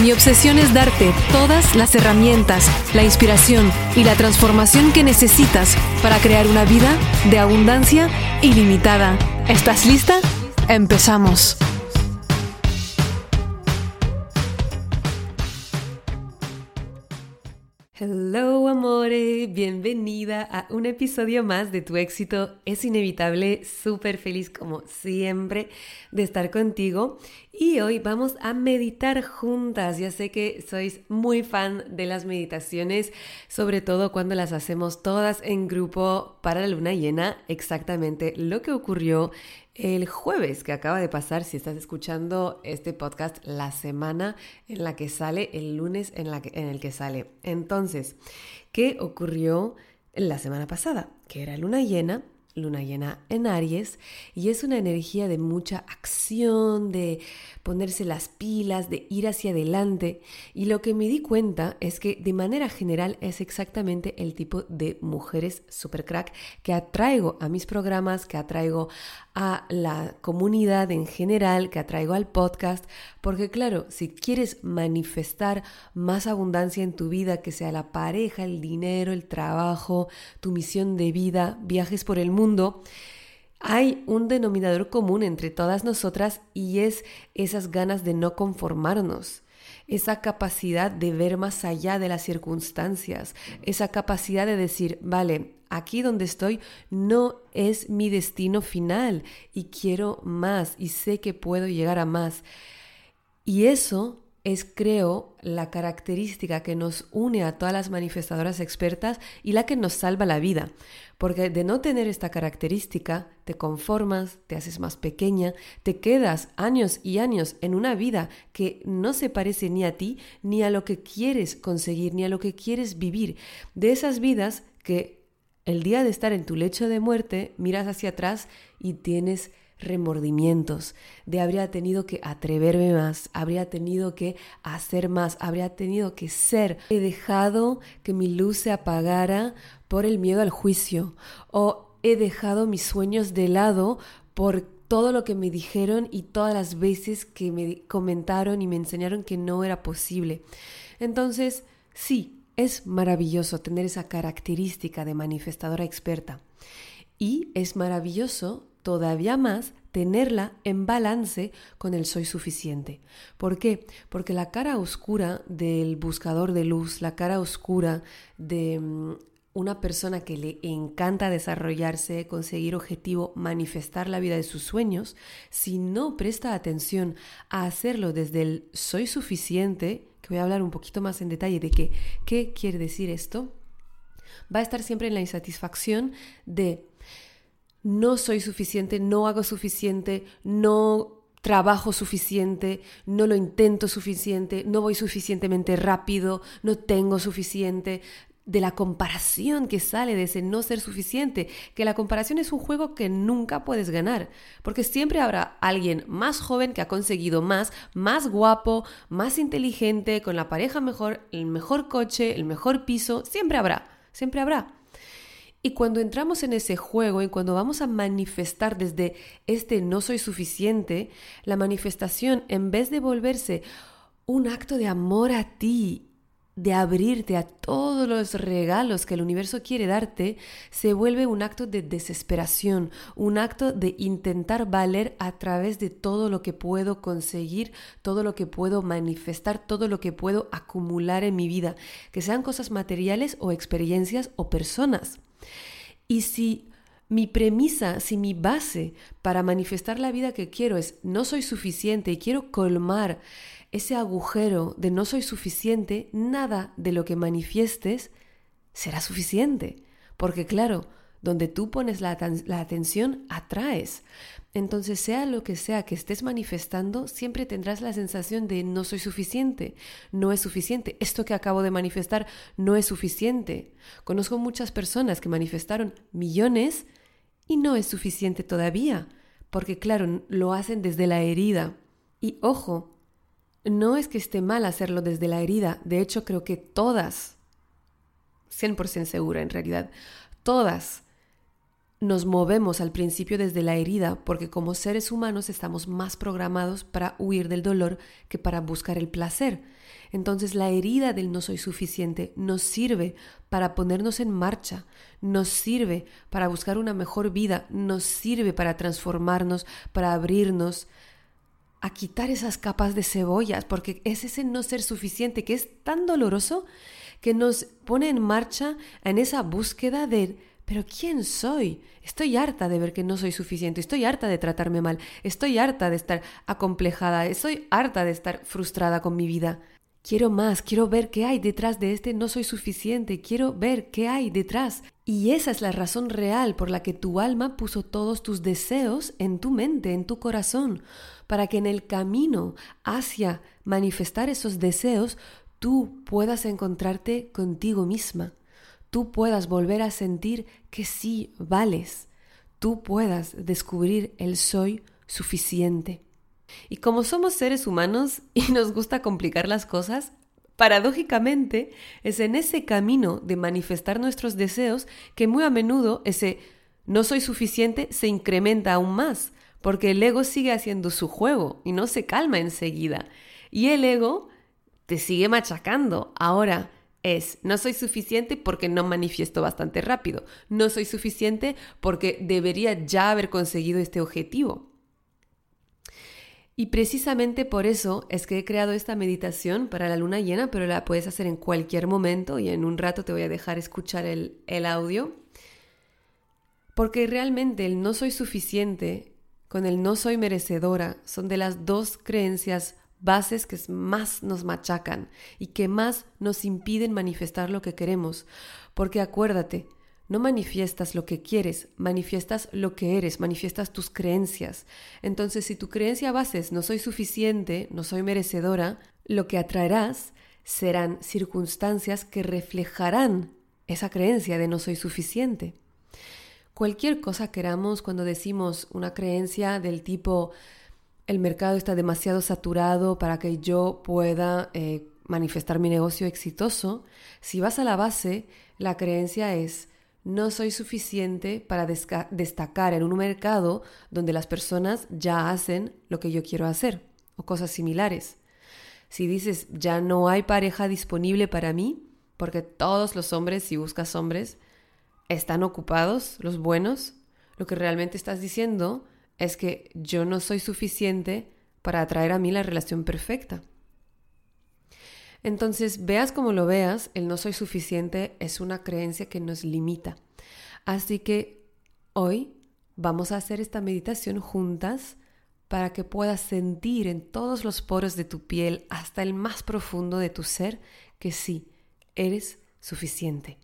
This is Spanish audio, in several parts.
Mi obsesión es darte todas las herramientas, la inspiración y la transformación que necesitas para crear una vida de abundancia ilimitada. ¿Estás lista? Empezamos. Hello amore, bienvenida a un episodio más de Tu éxito es inevitable, súper feliz como siempre de estar contigo y hoy vamos a meditar juntas, ya sé que sois muy fan de las meditaciones, sobre todo cuando las hacemos todas en grupo para la luna llena, exactamente lo que ocurrió el jueves que acaba de pasar, si estás escuchando este podcast, la semana en la que sale, el lunes en, la en el que sale. Entonces, ¿qué ocurrió la semana pasada? Que era luna llena luna llena en Aries y es una energía de mucha acción, de ponerse las pilas, de ir hacia adelante. Y lo que me di cuenta es que de manera general es exactamente el tipo de mujeres super crack que atraigo a mis programas, que atraigo a la comunidad en general, que atraigo al podcast, porque claro, si quieres manifestar más abundancia en tu vida, que sea la pareja, el dinero, el trabajo, tu misión de vida, viajes por el mundo, hay un denominador común entre todas nosotras y es esas ganas de no conformarnos esa capacidad de ver más allá de las circunstancias, esa capacidad de decir, vale, aquí donde estoy no es mi destino final y quiero más y sé que puedo llegar a más. Y eso es, creo, la característica que nos une a todas las manifestadoras expertas y la que nos salva la vida. Porque de no tener esta característica, te conformas, te haces más pequeña, te quedas años y años en una vida que no se parece ni a ti, ni a lo que quieres conseguir, ni a lo que quieres vivir. De esas vidas que el día de estar en tu lecho de muerte, miras hacia atrás y tienes remordimientos de habría tenido que atreverme más, habría tenido que hacer más, habría tenido que ser. He dejado que mi luz se apagara por el miedo al juicio o he dejado mis sueños de lado por todo lo que me dijeron y todas las veces que me comentaron y me enseñaron que no era posible. Entonces, sí, es maravilloso tener esa característica de manifestadora experta. Y es maravilloso todavía más tenerla en balance con el soy suficiente. ¿Por qué? Porque la cara oscura del buscador de luz, la cara oscura de mm, una persona que le encanta desarrollarse, conseguir objetivo, manifestar la vida de sus sueños, si no presta atención a hacerlo desde el soy suficiente, que voy a hablar un poquito más en detalle de que, qué quiere decir esto, va a estar siempre en la insatisfacción de no soy suficiente, no hago suficiente, no trabajo suficiente, no lo intento suficiente, no voy suficientemente rápido, no tengo suficiente, de la comparación que sale de ese no ser suficiente, que la comparación es un juego que nunca puedes ganar, porque siempre habrá alguien más joven que ha conseguido más, más guapo, más inteligente, con la pareja mejor, el mejor coche, el mejor piso, siempre habrá, siempre habrá. Y cuando entramos en ese juego y cuando vamos a manifestar desde este no soy suficiente, la manifestación, en vez de volverse un acto de amor a ti, de abrirte a todos los regalos que el universo quiere darte, se vuelve un acto de desesperación, un acto de intentar valer a través de todo lo que puedo conseguir, todo lo que puedo manifestar, todo lo que puedo acumular en mi vida, que sean cosas materiales o experiencias o personas. Y si mi premisa, si mi base para manifestar la vida que quiero es no soy suficiente y quiero colmar ese agujero de no soy suficiente, nada de lo que manifiestes será suficiente. Porque claro, donde tú pones la, atención, atraes. Entonces, sea lo que sea que estés manifestando, siempre tendrás la sensación de no soy suficiente, no es suficiente, esto que acabo de manifestar no es suficiente. Conozco muchas personas que manifestaron millones y no es suficiente todavía, porque claro, lo hacen desde la herida. Y ojo, no es que esté mal hacerlo desde la herida, de hecho creo que todas, 100% segura en realidad, todas nos movemos al principio desde la herida porque como seres humanos estamos más programados para huir del dolor que para buscar el placer. Entonces la herida del no soy suficiente nos sirve para ponernos en marcha, nos sirve para buscar una mejor vida, nos sirve para transformarnos, para abrirnos, a quitar esas capas de cebollas, porque es ese no ser suficiente que es tan doloroso que nos pone en marcha en esa búsqueda de, pero ¿quién soy? Estoy harta de ver que no soy suficiente, estoy harta de tratarme mal, estoy harta de estar acomplejada, estoy harta de estar frustrada con mi vida. Quiero más, quiero ver qué hay detrás de este no soy suficiente, quiero ver qué hay detrás. Y esa es la razón real por la que tu alma puso todos tus deseos en tu mente, en tu corazón, para que en el camino hacia manifestar esos deseos tú puedas encontrarte contigo misma, tú puedas volver a sentir que sí vales, tú puedas descubrir el soy suficiente. Y como somos seres humanos y nos gusta complicar las cosas, paradójicamente es en ese camino de manifestar nuestros deseos que muy a menudo ese no soy suficiente se incrementa aún más, porque el ego sigue haciendo su juego y no se calma enseguida. Y el ego te sigue machacando. Ahora es, no soy suficiente porque no manifiesto bastante rápido. No soy suficiente porque debería ya haber conseguido este objetivo. Y precisamente por eso es que he creado esta meditación para la luna llena, pero la puedes hacer en cualquier momento y en un rato te voy a dejar escuchar el, el audio. Porque realmente el no soy suficiente con el no soy merecedora son de las dos creencias bases que más nos machacan y que más nos impiden manifestar lo que queremos. Porque acuérdate, no manifiestas lo que quieres, manifiestas lo que eres, manifiestas tus creencias. Entonces, si tu creencia base es no soy suficiente, no soy merecedora, lo que atraerás serán circunstancias que reflejarán esa creencia de no soy suficiente. Cualquier cosa queramos cuando decimos una creencia del tipo el mercado está demasiado saturado para que yo pueda eh, manifestar mi negocio exitoso, si vas a la base, la creencia es no soy suficiente para destacar en un mercado donde las personas ya hacen lo que yo quiero hacer o cosas similares. Si dices ya no hay pareja disponible para mí, porque todos los hombres, si buscas hombres, están ocupados, los buenos, lo que realmente estás diciendo es que yo no soy suficiente para atraer a mí la relación perfecta. Entonces, veas como lo veas, el no soy suficiente es una creencia que nos limita. Así que hoy vamos a hacer esta meditación juntas para que puedas sentir en todos los poros de tu piel, hasta el más profundo de tu ser, que sí, eres suficiente.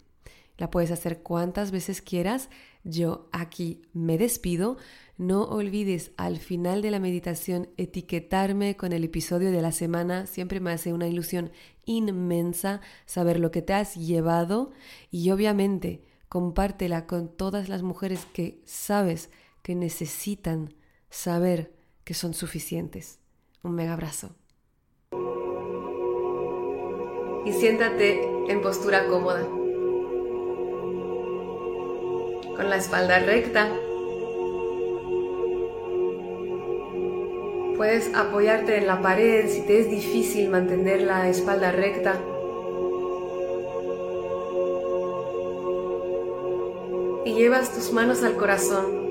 La puedes hacer cuantas veces quieras. Yo aquí me despido. No olvides al final de la meditación etiquetarme con el episodio de la semana. Siempre me hace una ilusión inmensa saber lo que te has llevado y obviamente compártela con todas las mujeres que sabes que necesitan saber que son suficientes. Un mega abrazo. Y siéntate en postura cómoda con la espalda recta. Puedes apoyarte en la pared si te es difícil mantener la espalda recta. Y llevas tus manos al corazón.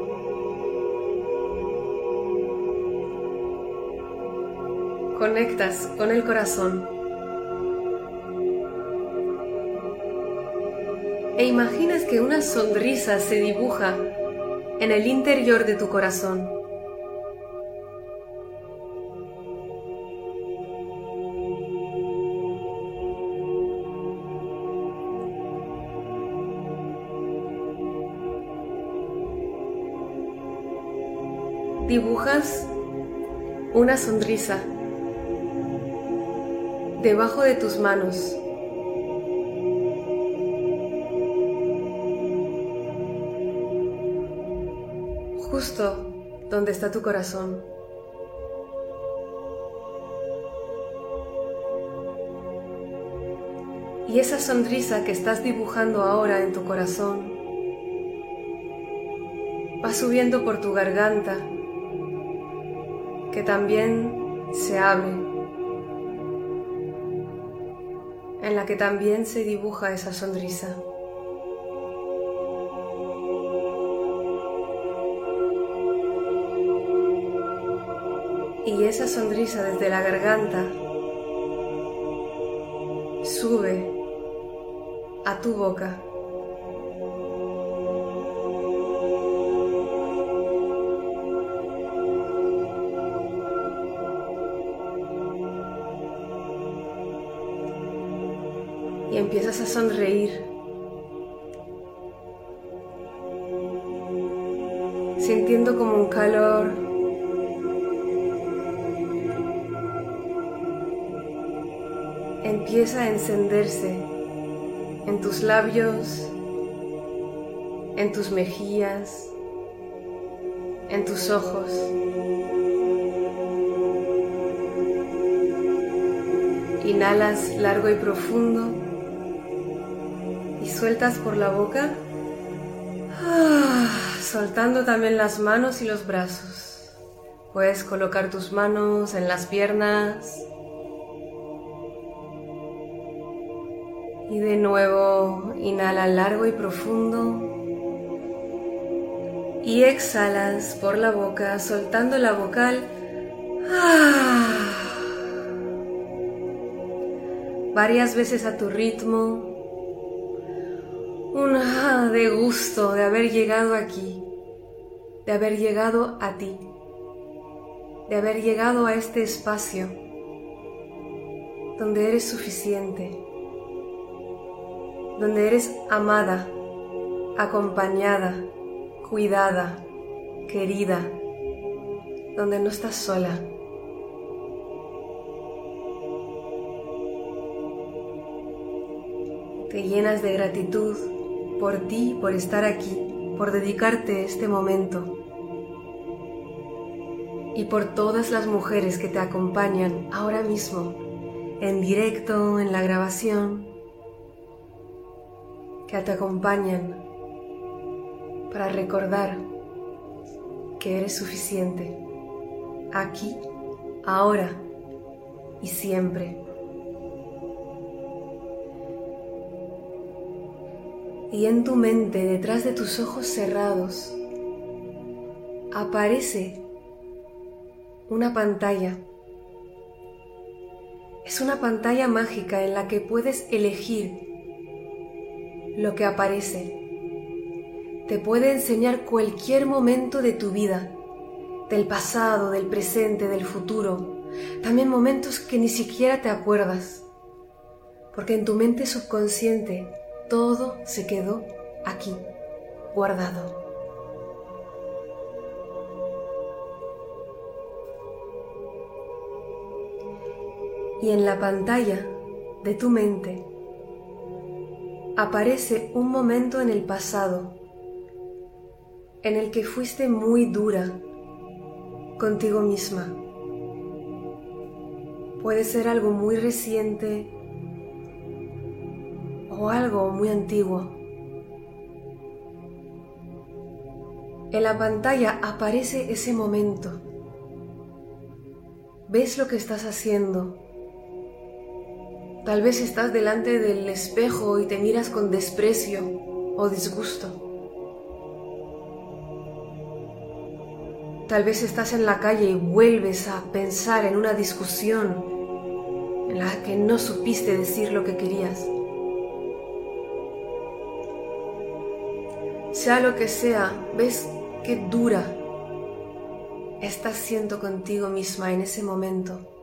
Conectas con el corazón. e imaginas que una sonrisa se dibuja en el interior de tu corazón. Dibujas una sonrisa debajo de tus manos. Justo donde está tu corazón. Y esa sonrisa que estás dibujando ahora en tu corazón va subiendo por tu garganta, que también se abre, en la que también se dibuja esa sonrisa. Y esa sonrisa desde la garganta sube a tu boca. Y empiezas a sonreír. Sintiendo como un calor empieza a encenderse en tus labios, en tus mejillas, en tus ojos. Inhalas largo y profundo y sueltas por la boca, ah, soltando también las manos y los brazos. Puedes colocar tus manos en las piernas, inhala largo y profundo. Y exhalas por la boca, soltando la vocal. Ah. Varias veces a tu ritmo. Un ah de gusto de haber llegado aquí, de haber llegado a ti, de haber llegado a este espacio donde eres suficiente donde eres amada, acompañada, cuidada, querida, donde no estás sola. Te llenas de gratitud por ti, por estar aquí, por dedicarte este momento y por todas las mujeres que te acompañan ahora mismo, en directo, en la grabación, que te acompañan para recordar que eres suficiente aquí, ahora y siempre. Y en tu mente, detrás de tus ojos cerrados, aparece una pantalla. Es una pantalla mágica en la que puedes elegir lo que aparece. Te puede enseñar cualquier momento de tu vida, del pasado, del presente, del futuro, también momentos que ni siquiera te acuerdas, porque en tu mente subconsciente todo se quedó aquí, guardado. Y en la pantalla de tu mente aparece un momento en el pasado en el que fuiste muy dura contigo misma. Puede ser algo muy reciente o algo muy antiguo. En la pantalla aparece ese momento. Ves lo que estás haciendo, Tal vez estás delante del espejo y te miras con desprecio o disgusto. Tal vez estás en la calle y vuelves a pensar en una discusión en la que no supiste decir lo que querías. Sea lo que sea, ves qué dura estás siendo contigo misma en ese momento.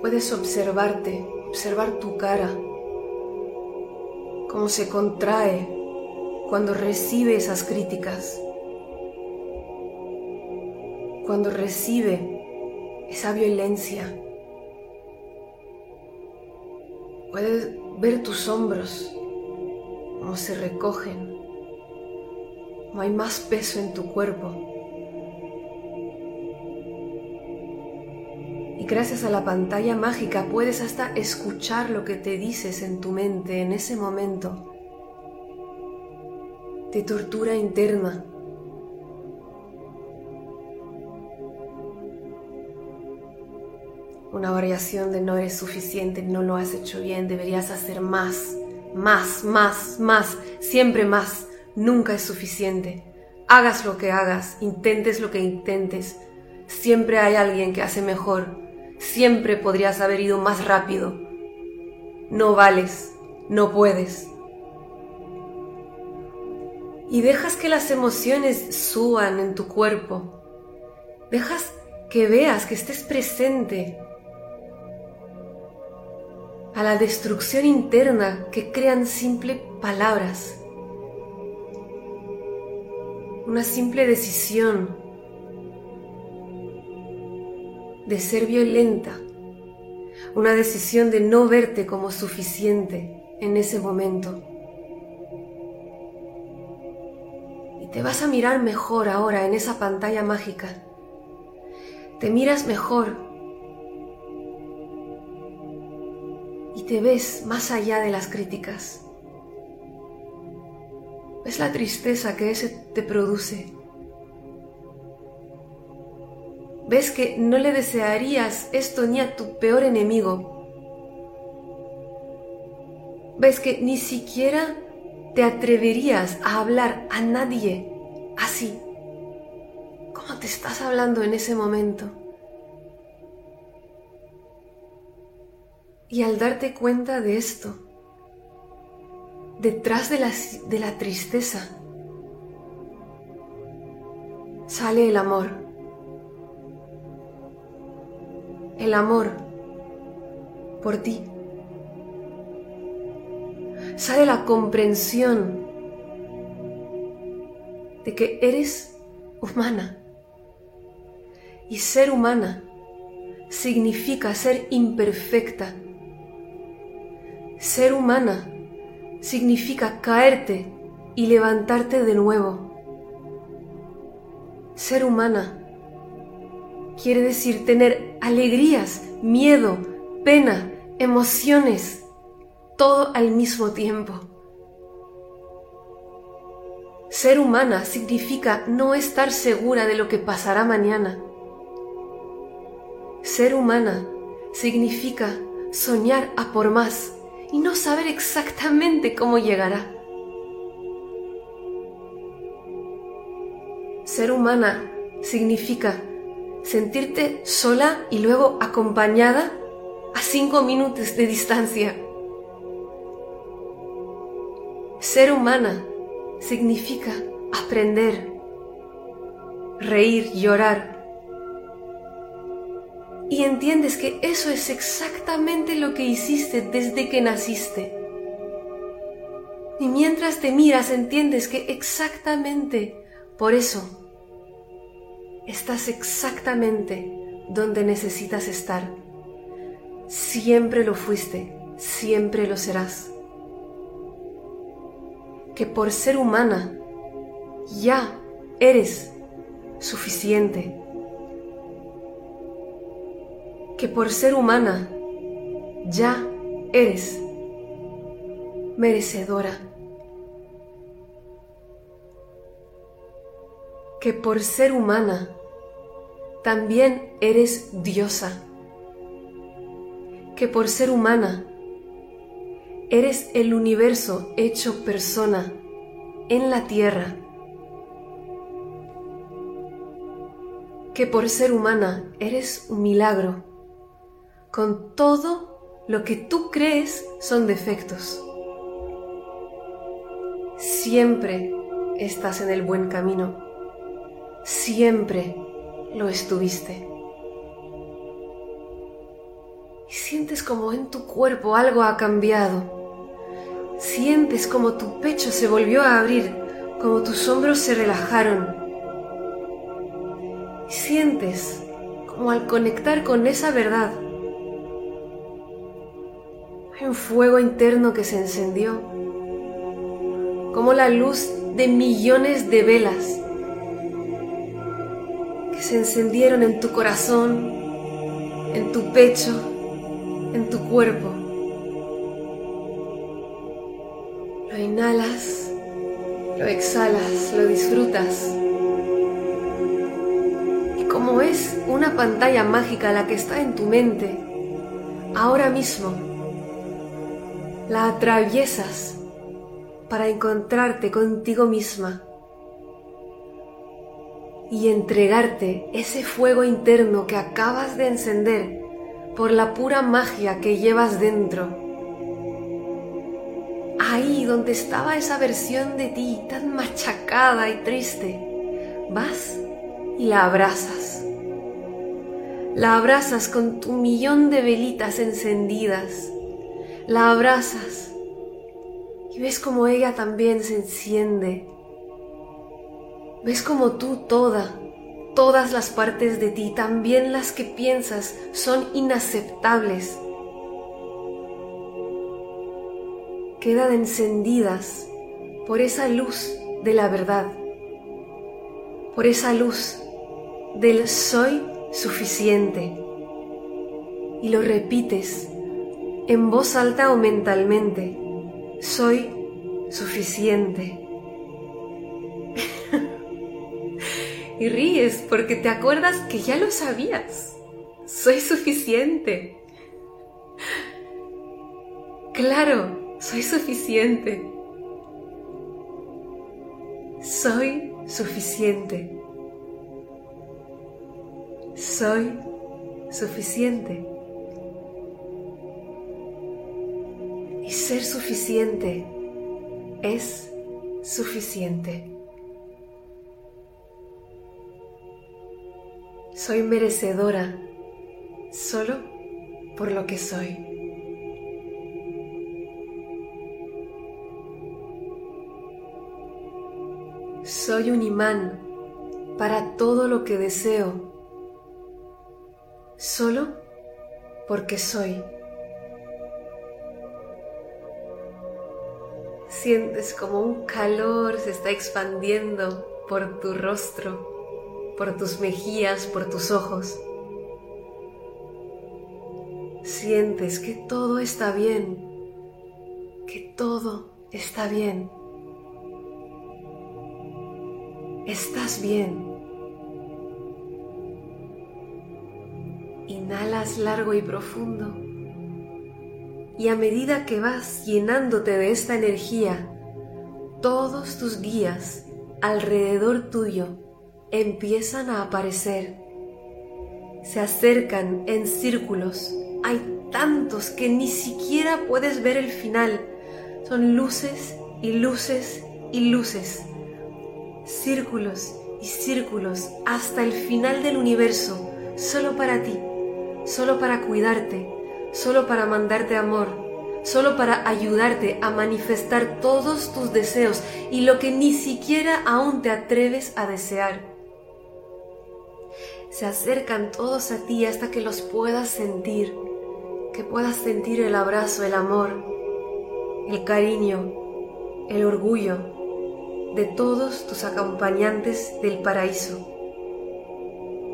Puedes observarte, observar tu cara, cómo se contrae cuando recibe esas críticas, cuando recibe esa violencia. Puedes ver tus hombros, cómo se recogen. No hay más peso en tu cuerpo. Gracias a la pantalla mágica puedes hasta escuchar lo que te dices en tu mente en ese momento de tortura interna. Una variación de no eres suficiente, no lo has hecho bien, deberías hacer más, más, más, más, siempre más. Nunca es suficiente. Hagas lo que hagas, intentes lo que intentes. Siempre hay alguien que hace mejor. Siempre podrías haber ido más rápido. No vales, no puedes y dejas que las emociones suban en tu cuerpo. Dejas que veas, que estés presente a la destrucción interna que crean simple palabras. Una simple decisión de ser violenta. Una decisión de no verte como suficiente en ese momento. Te vas a mirar mejor ahora en esa pantalla mágica. Te miras mejor. Y te ves más allá de las críticas. Ves la tristeza que ese te produce. Ves que no le desearías esto ni a tu peor enemigo. Ves que ni siquiera te atreverías a hablar a nadie así? ¿Cómo te estás hablando en ese momento? Y al darte cuenta de esto, detrás de la, de la tristeza, sale el amor. El amor por ti sale la comprensión de que eres humana. Y ser humana significa ser imperfecta. Ser humana significa caerte y levantarte de nuevo. Ser humana quiere decir tener alegrías, miedo, pena, emociones todo al mismo tiempo. Ser humana significa no estar segura de lo que pasará mañana. Ser humana significa soñar a por más y no saber exactamente cómo llegará. Ser humana significa sentirte sola y luego acompañada a cinco minutos de distancia. Ser humana significa aprender, reír, llorar. Y entiendes que eso es exactamente lo que hiciste desde que naciste. Y mientras te miras entiendes que exactamente por eso estás exactamente donde necesitas estar. Siempre lo fuiste, siempre lo serás que por ser humana ya eres suficiente. Que por ser humana ya eres merecedora. Que por ser humana también eres diosa. Que por ser humana Eres el universo hecho persona en la tierra, que por ser humana eres un milagro, con todo lo que tú crees son defectos. Siempre estás en el buen camino, siempre lo estuviste. Y sientes como en tu cuerpo algo ha cambiado Sientes como tu pecho se volvió a abrir, como tus hombros se relajaron. Sientes como al conectar con esa verdad, hay un fuego interno que se encendió, como la luz de millones de velas que se encendieron en tu corazón, en tu pecho, en tu cuerpo. Lo inhalas, lo exhalas, lo disfrutas. Y como es una pantalla mágica la que está en tu mente, ahora mismo, la atraviesas para encontrarte contigo misma y entregarte ese fuego interno que acabas de encender por la pura magia que llevas dentro. Ahí donde estaba esa versión de ti tan machacada y triste, vas y la abrazas. La abrazas con tu millón de velitas encendidas. La abrazas y ves como ella también se enciende Ves como tú toda, todas las partes de ti, también las que piensas, son inaceptables. Quedan encendidas por esa luz de la verdad, por esa luz del soy suficiente. Y lo repites en voz alta o mentalmente, soy suficiente. Y ríes porque te acuerdas que ya lo sabías. Soy suficiente. Claro, soy suficiente. Soy suficiente. Soy suficiente. Y ser suficiente es suficiente. Soy merecedora solo por lo que soy. Soy un imán para todo lo que deseo, solo porque soy. Sientes como un calor se está expandiendo por tu rostro por tus mejillas, por tus ojos. Sientes que todo está bien, que todo está bien. Estás bien. Inhalas largo y profundo. Y a medida que vas llenándote de esta energía, todos tus guías alrededor tuyo empiezan a aparecer. Se acercan en círculos. Hay tantos que ni siquiera puedes ver el final. Son luces y luces y luces. Círculos y círculos hasta el final del universo, solo para ti, solo para cuidarte, solo para mandarte amor, solo para ayudarte a manifestar todos tus deseos y lo que ni siquiera aún te atreves a desear se acercan todos a ti hasta que los puedas sentir, que puedas sentir el abrazo, el amor, el cariño, el orgullo de todos tus acompañantes del paraíso,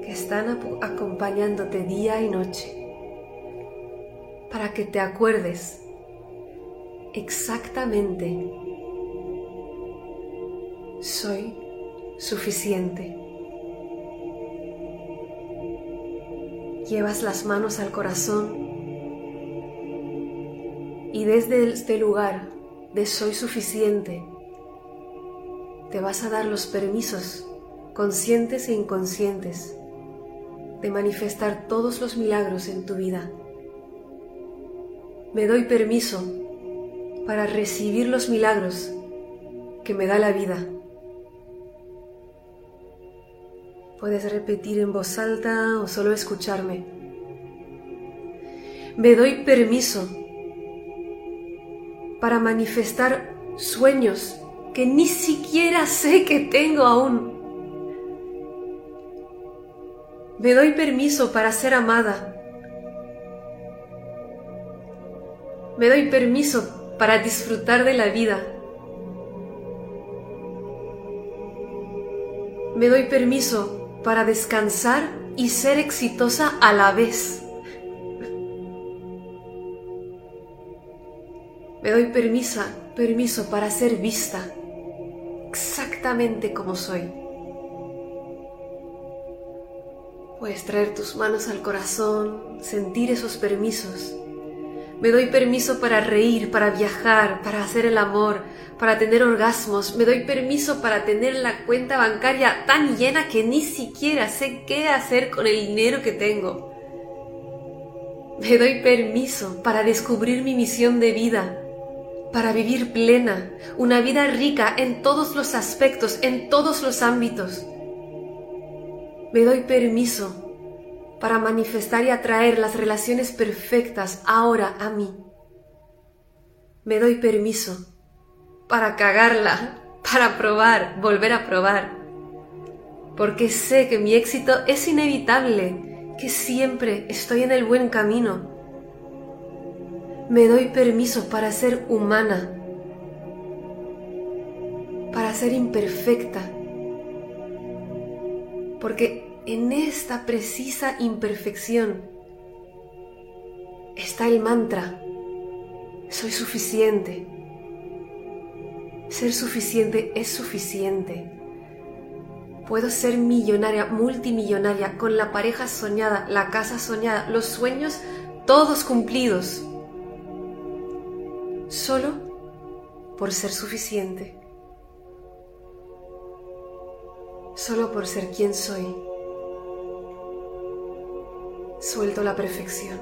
que están acompañándote día y noche, para que te acuerdes exactamente, soy suficiente. Llevas las manos al corazón y desde este lugar de soy suficiente te vas a dar los permisos conscientes e inconscientes de manifestar todos los milagros en tu vida. Me doy permiso para recibir los milagros que me da la vida. Puedes repetir en voz alta o solo escucharme. Me doy permiso para manifestar sueños que ni siquiera sé que tengo aún. Me doy permiso para ser amada. Me doy permiso para disfrutar de la vida. Me doy permiso para descansar y ser exitosa a la vez. Me doy permiso, permiso para ser vista exactamente como soy. Puedes traer tus manos al corazón, sentir esos permisos. Me doy permiso para reír, para viajar, para hacer el amor, para tener orgasmos. Me doy permiso para tener la cuenta bancaria tan llena que ni siquiera sé qué hacer con el dinero que tengo. Me doy permiso para descubrir mi misión de vida, para vivir plena, una vida rica en todos los aspectos, en todos los ámbitos. Me doy permiso para manifestar y atraer las relaciones perfectas ahora a mí. Me doy permiso para cagarla, para probar, volver a probar, porque sé que mi éxito es inevitable, que siempre estoy en el buen camino. Me doy permiso para ser humana, para ser imperfecta, porque en esta precisa imperfección está el mantra, soy suficiente. Ser suficiente es suficiente. Puedo ser millonaria, multimillonaria, con la pareja soñada, la casa soñada, los sueños todos cumplidos solo por ser suficiente, solo por ser quien soy. Suelto la perfección.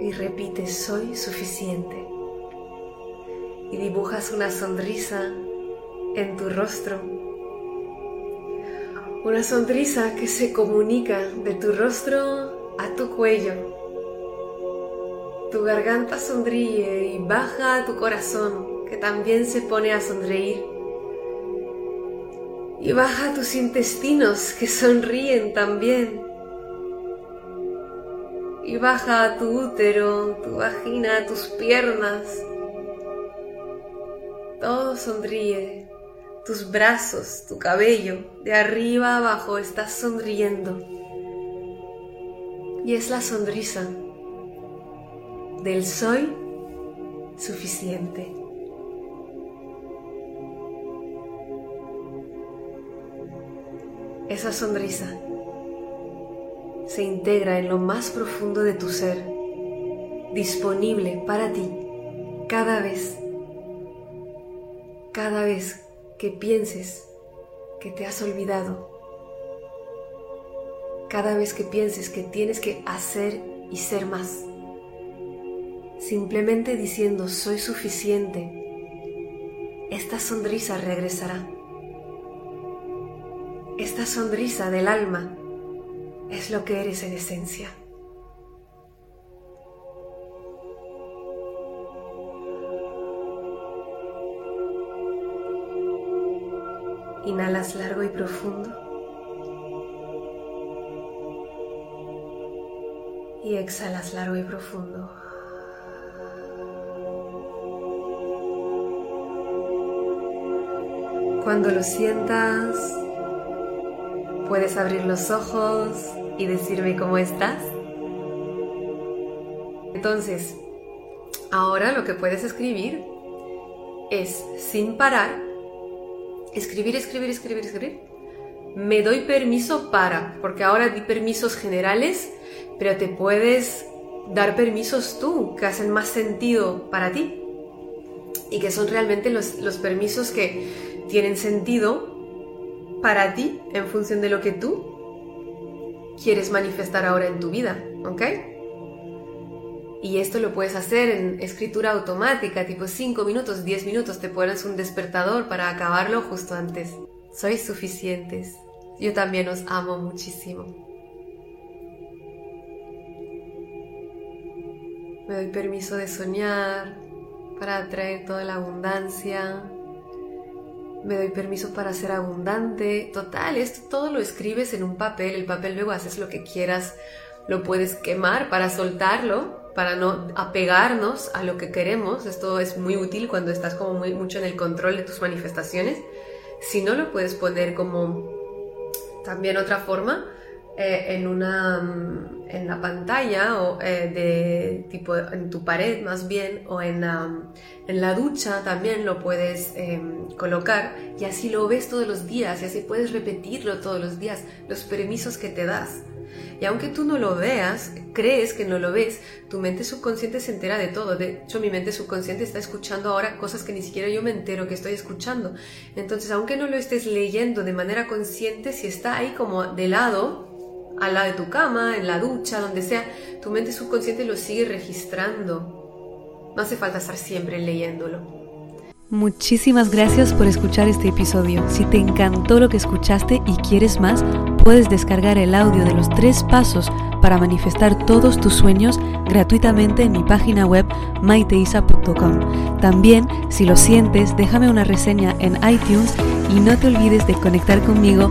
Y repites soy suficiente y dibujas una sonrisa en tu rostro, una sonrisa que se comunica de tu rostro a tu cuello. Tu garganta sonríe y baja a tu corazón, que también se pone a sonreír. Y baja a tus intestinos, que sonríen también. Y baja a tu útero, tu vagina, tus piernas. Todo sonríe. Tus brazos, tu cabello, de arriba abajo estás sonriendo. Y es la sonrisa del soy suficiente. Esa sonrisa se integra en lo más profundo de tu ser, disponible para ti cada vez, cada vez que pienses que te has olvidado, cada vez que pienses que tienes que hacer y ser más simplemente diciendo soy suficiente, esta sonrisa regresará. Esta sonrisa del alma es lo que eres en esencia. Inhalas largo y profundo. Y exhalas largo y profundo. Cuando lo sientas, puedes abrir los ojos y decirme cómo estás. Entonces, ahora lo que puedes escribir es sin parar, escribir, escribir, escribir, escribir. Me doy permiso para, porque ahora di permisos generales, pero te puedes dar permisos tú que hacen más sentido para ti y que son realmente los, los permisos que tienen sentido para ti en función de lo que tú quieres manifestar ahora en tu vida, ¿ok? Y esto lo puedes hacer en escritura automática, tipo 5 minutos, 10 minutos, te pones un despertador para acabarlo justo antes. Sois suficientes. Yo también os amo muchísimo. Me doy permiso de soñar para atraer toda la abundancia. Me doy permiso para ser abundante. Total, esto todo lo escribes en un papel. El papel luego haces lo que quieras. Lo puedes quemar para soltarlo, para no apegarnos a lo que queremos. Esto es muy útil cuando estás como muy mucho en el control de tus manifestaciones. Si no, lo puedes poner como también otra forma eh, en una mm, en la pantalla o eh, de tipo en tu pared más bien o en, en la ducha también lo puedes em, colocar y así lo ves todos los días y así puedes repetirlo todos los días los permisos que te das y aunque tú no lo veas, crees que no lo ves, tu mente subconsciente se entera de todo. De hecho, mi mente subconsciente está escuchando ahora cosas que ni siquiera yo me entero que estoy escuchando. Entonces, aunque no lo estés leyendo de manera consciente, si está ahí como de lado, al lado de tu cama, en la ducha, donde sea, tu mente subconsciente lo sigue registrando. No hace falta estar siempre leyéndolo. Muchísimas gracias por escuchar este episodio. Si te encantó lo que escuchaste y quieres más, puedes descargar el audio de los tres pasos para manifestar todos tus sueños gratuitamente en mi página web maiteisa.com. También, si lo sientes, déjame una reseña en iTunes y no te olvides de conectar conmigo